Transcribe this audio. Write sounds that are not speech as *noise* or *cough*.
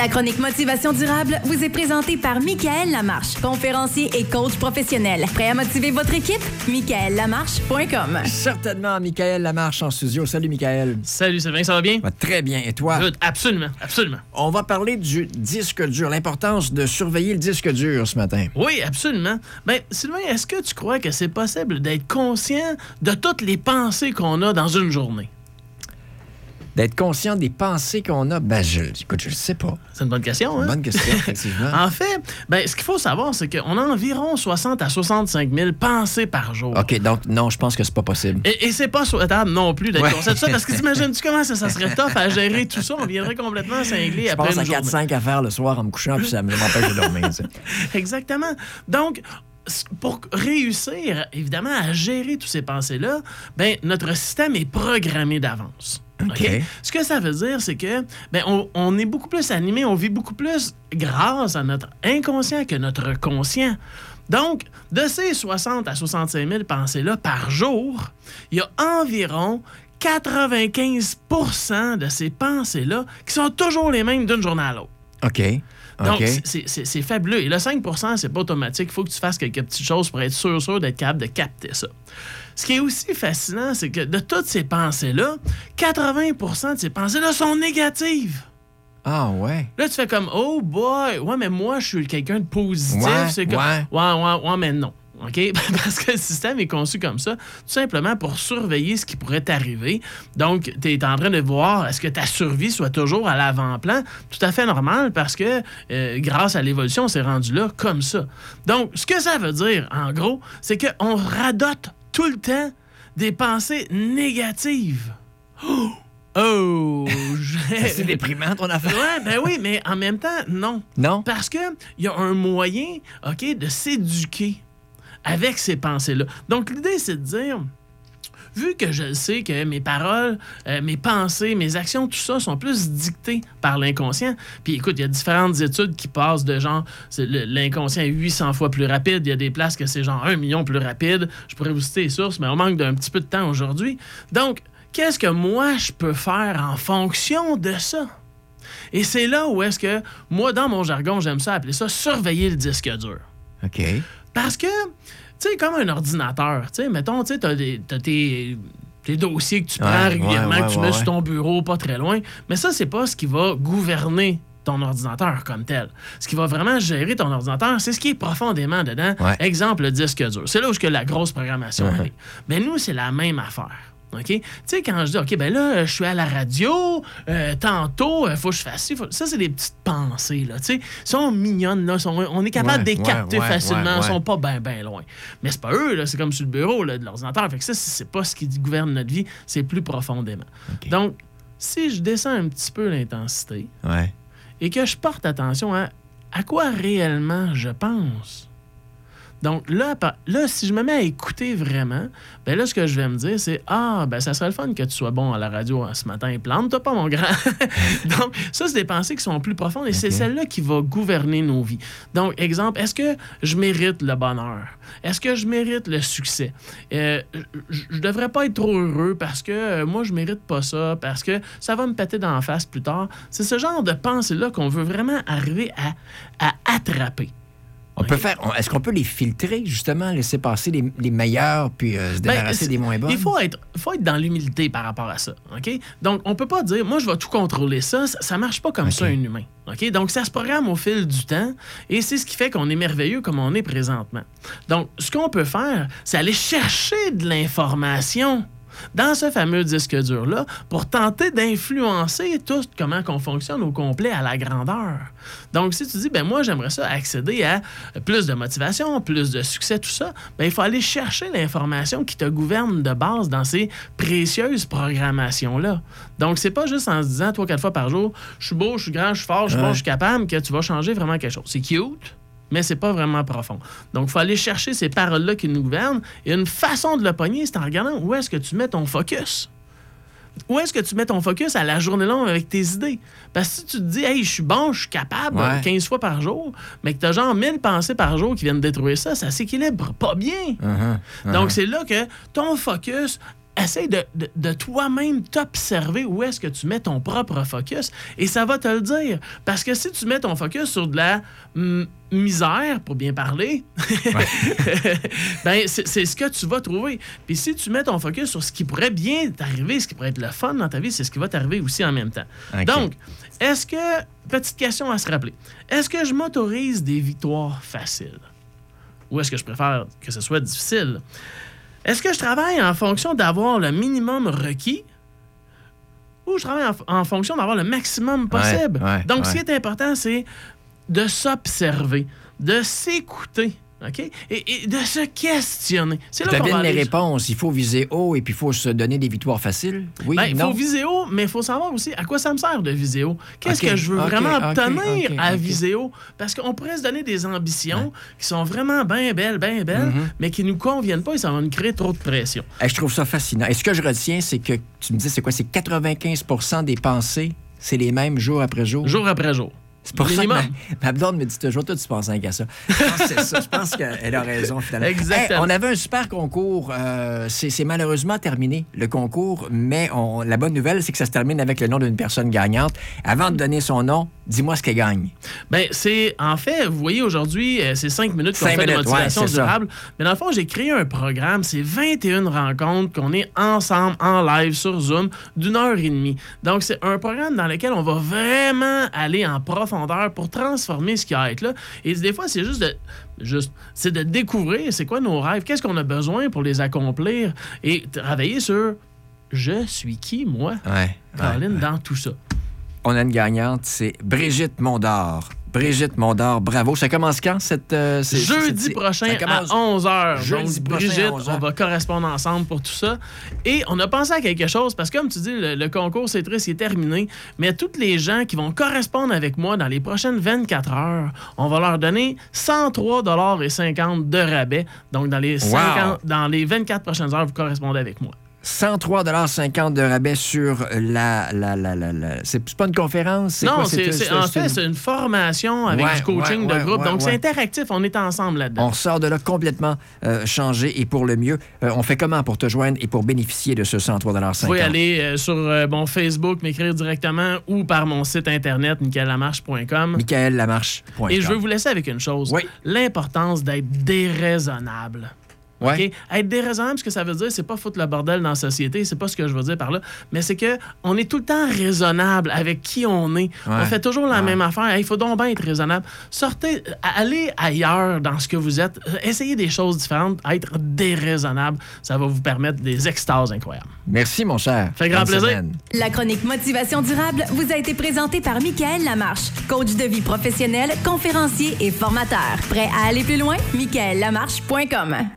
La chronique Motivation durable vous est présentée par Michael Lamarche, conférencier et coach professionnel. Prêt à motiver votre équipe? MichaelLamarche.com. Certainement, Michael Lamarche en studio. Salut, Michael. Salut Sylvain, ça va bien? Très bien. Et toi? Good, absolument, absolument. On va parler du disque dur, l'importance de surveiller le disque dur ce matin. Oui, absolument. Ben, Sylvain, est-ce que tu crois que c'est possible d'être conscient de toutes les pensées qu'on a dans une journée? D'être conscient des pensées qu'on a, ben, je, écoute, je le sais pas. C'est une bonne question, hein? Bonne question, *laughs* effectivement. En fait, ben, ce qu'il faut savoir, c'est qu'on a environ 60 à 65 000 pensées par jour. OK, donc non, je pense que c'est pas possible. Et, et c'est pas souhaitable non plus d'être Ouais. conscient de ça, parce que *laughs* t'imagines-tu comment ça, ça serait tough à gérer tout ça? On viendrait complètement cinglé Je après une à journée. 4-5 affaires le soir en me couchant, puis ça me- m'empêche de dormir. *laughs* Exactement. Donc, pour réussir, évidemment, à gérer toutes ces pensées-là, ben, notre système est programmé d'avance. OK? Ce que ça veut dire, c'est que ben, on, on est beaucoup plus animé, on vit beaucoup plus grâce à notre inconscient que notre conscient. Donc, de ces 60 à 65 000 pensées-là par jour, il y a environ 95 de ces pensées-là qui sont toujours les mêmes d'une journée à l'autre. OK. Donc, c'est- fabuleux. Et le 5% c'est pas automatique. Il faut que tu fasses quelques petites choses pour être sûr, sûr d'être capable de capter ça. Ce qui est aussi fascinant, c'est que de toutes ces pensées-là, 80% de ces pensées-là sont négatives. Ah, ouais. Là, tu fais comme, oh boy, ouais, mais moi, je suis quelqu'un de positif. Ouais, c'est comme, ouais. ouais, ouais, ouais, mais non. OK? *laughs* Parce que le système est conçu comme ça, tout simplement pour surveiller ce qui pourrait t'arriver. Donc, tu es en train de voir est-ce que ta survie soit toujours à l'avant-plan? Tout à fait normal parce que euh, grâce à l'évolution, on s'est rendu là comme ça. Donc, ce que ça veut dire, en gros, c'est qu'on radote tout le temps des pensées négatives. Oh! Oh! *laughs* C'est déprimant, ton affaire. Ouais, ben oui, mais en même temps, non. Non? Parce qu'il y a un moyen, OK, de s'éduquer avec ces pensées-là. Donc, l'idée, c'est de dire, vu que je sais que mes paroles, euh, mes pensées, mes actions, tout ça sont plus dictées par l'inconscient. Puis écoute, il y a différentes études qui passent de genre, l'inconscient est 800 fois plus rapide. Il y a des places que c'est genre 1 million plus rapide. Je pourrais vous citer les sources, mais on manque d'un petit peu de temps aujourd'hui. Donc, qu'est-ce que moi, je peux faire en fonction de ça? Et c'est là où est-ce que, moi, dans mon jargon, j'aime ça appeler ça surveiller le disque dur. OK. Parce que, tu sais, comme un ordinateur, tu sais, mettons, tu sais, t'as tes, tes dossiers que tu prends Ouais, régulièrement, ouais, que tu mets sur ton bureau, pas très loin. Mais ça, c'est pas ce qui va gouverner ton ordinateur comme tel. Ce qui va vraiment gérer ton ordinateur, c'est ce qui est profondément dedans. Exemple, le disque dur. C'est là où que la grosse programmation est. Mais nous, c'est la même affaire. OK? Tu sais, quand je dis, OK, ben là, je suis à la radio, euh, tantôt, il faut que je fasse ci. faut- Ça, c'est des petites pensées, là. Tu sais, sont mignonnes, là. sont- on est capable Ouais, de les capter ouais, ouais, facilement. Ils sont pas bien, bien loin. Mais c'est pas eux, là. C'est comme sur le bureau là, de l'ordinateur. Fait que ça, c'est pas ce qui gouverne notre vie. C'est plus profondément. Donc, si je descends un petit peu l'intensité et que je porte attention à à quoi réellement je pense. Donc là, là, si je me mets à écouter vraiment, ben là, ce que je vais me dire, c'est Ah, ben ça serait le fun que tu sois bon à la radio hein, ce matin. Plante-toi pas, mon grand. *laughs* Donc, ça, c'est des pensées qui sont plus profondes et c'est celle-là qui va gouverner nos vies. Donc, exemple, est-ce que je mérite le bonheur? Est-ce que je mérite le succès? Euh, je je devrais pas être trop heureux parce que euh, moi, je mérite pas ça, parce que ça va me péter dans la face plus tard. C'est ce genre de pensée-là qu'on veut vraiment arriver à, à attraper. On peut faire. Est-ce qu'on peut les filtrer, justement, laisser passer les, les meilleurs, puis euh, se Ben, débarrasser c'est- des moins bonnes? Il faut être, faut être dans l'humilité par rapport à ça. OK? Donc, on peut pas dire, moi, je vais tout contrôler ça. Ça, ça marche pas comme ça, un humain. OK? Donc, ça se programme au fil du temps et c'est ce qui fait qu'on est merveilleux comme on est présentement. Donc, ce qu'on peut faire, c'est aller chercher de l'information dans ce fameux disque dur-là pour tenter d'influencer tout comment qu'on fonctionne au complet à la grandeur. Donc, si tu dis, ben moi, j'aimerais ça accéder à plus de motivation, plus de succès, tout ça, ben il faut aller chercher l'information qui te gouverne de base dans ces précieuses programmations-là. Donc, c'est pas juste en se disant, trois, quatre fois par jour, je suis beau, je suis grand, je suis fort, je suis bon, je suis capable, que tu vas changer vraiment quelque chose. C'est cute, mais c'est pas vraiment profond. Donc, il faut aller chercher ces paroles-là qui nous gouvernent. Et une façon de le pogner, c'est en regardant où est-ce que tu mets ton focus. Où est-ce que tu mets ton focus à la journée longue avec tes idées? Parce que si tu te dis, hey, je suis bon, je suis capable Ouais. 15 fois par jour, mais que tu as genre 1000 pensées par jour qui viennent détruire ça, ça s'équilibre pas bien. Uh-huh, uh-huh. Donc, c'est là que ton focus essaye de, de- de toi-même t'observer où est-ce que tu mets ton propre focus et ça va te le dire. Parce que si tu mets ton focus sur de la mm, misère, pour bien parler, *laughs* *laughs* ben c'est c'est ce que tu vas trouver. Puis si tu mets ton focus sur ce qui pourrait bien t'arriver, ce qui pourrait être le fun dans ta vie, c'est ce qui va t'arriver aussi en même temps. Donc, est-ce que, petite question à se rappeler, est-ce que je m'autorise des victoires faciles? Ou est-ce que je préfère que ce soit difficile? Est-ce que je travaille en fonction d'avoir le minimum requis? Ou je travaille en, en fonction d'avoir le maximum possible? Ouais, ouais, Donc, ce qui est important, c'est de s'observer, de s'écouter, OK? Et, et de se questionner. C'est là qu'on les réponses. Il faut viser haut et puis il faut se donner des victoires faciles. Oui, Ben, il faut viser haut, mais il faut savoir aussi à quoi ça me sert de viséo. Qu'est-ce Ok, que je veux vraiment obtenir à ok. viséo? Parce qu'on pourrait se donner des ambitions qui sont vraiment bien belles, bien belles, Mm-hmm. mais qui nous conviennent pas et ça va nous créer trop de pression. Je trouve ça fascinant. Et ce que je retiens, c'est que tu me dis, c'est quoi? C'est 95% des pensées, c'est les mêmes jour après jour? Jour après jour. C'est pour ça que Minimum. ma, ma blonde me dit toujours, toi, tu penses rien qu'à ça. Je pense que ça. Je pense qu'elle a raison, finalement. Exactement. Hey, on avait un super concours. euh, c'est c'est malheureusement terminé, le concours, mais on- la bonne nouvelle, c'est que ça se termine avec le nom d'une personne gagnante. Avant de donner son nom, dis-moi ce qu'elle gagne. Ben, c'est en fait, vous voyez aujourd'hui, euh, c'est cinq minutes qu'on Cinq fait de minutes, motivation ouais, c'est ça. durable. Mais dans le fond, j'ai créé un programme, c'est 21 rencontres qu'on est ensemble en live sur Zoom d'une heure et demie. Donc, c'est un programme dans lequel on va vraiment aller en profondeur pour transformer ce qu'il y a à être là. Et des fois, c'est juste de. Juste, c'est de découvrir c'est quoi nos rêves, qu'est-ce qu'on a besoin pour les accomplir et travailler sur je suis qui, moi, Ouais. Caroline, dans tout ça. On a une gagnante, c'est Brigitte Mondor. Brigitte Mondor, bravo. Ça commence quand, cette... euh, Jeudi prochain ça à commence- 11h. Jeudi Donc, prochain à Brigitte, 11 heures. on va correspondre ensemble pour tout ça. Et on a pensé à quelque chose, parce que comme tu dis, le, le concours, c'est triste, est terminé. Mais toutes les gens qui vont correspondre avec moi dans les prochaines 24 heures, on va leur donner 103,50 de rabais. Donc, dans les, 50 dans les 24 prochaines heures, vous correspondez avec moi. 103,50 de rabais sur la... la, la, la, la- C'est pas une conférence? Non, c'est, en fait, c'est une formation avec Ouais, du coaching ouais, de groupe. Donc, c'est interactif. On est ensemble là-dedans. On sort de là complètement euh, changé et pour le mieux. Euh, on fait comment pour te joindre et pour bénéficier de ce 103,50 Vous pouvez aller euh, sur mon Facebook, m'écrire directement ou par mon site internet, michaelamarche.com. michaellamarche.com. Et je veux vous laisser avec une chose. Oui. L'importance d'être déraisonnable. Ouais. OK? Être déraisonnable, ce que ça veut dire, c'est pas foutre le bordel dans la société, c'est pas ce que je veux dire par là, mais c'est que on est tout le temps raisonnable avec qui on est. On fait toujours la Ouais. même affaire. Il faut donc bien être raisonnable. Sortez, allez ailleurs dans ce que vous êtes. Essayez des choses différentes. Être déraisonnable, ça va vous permettre des extases incroyables. Merci, mon cher. Fait grand plaisir. semaine. La chronique Motivation durable vous a été présentée par Michael Lamarche, coach de vie professionnel, conférencier et formateur. Prêt à aller plus loin? michaellamarche.com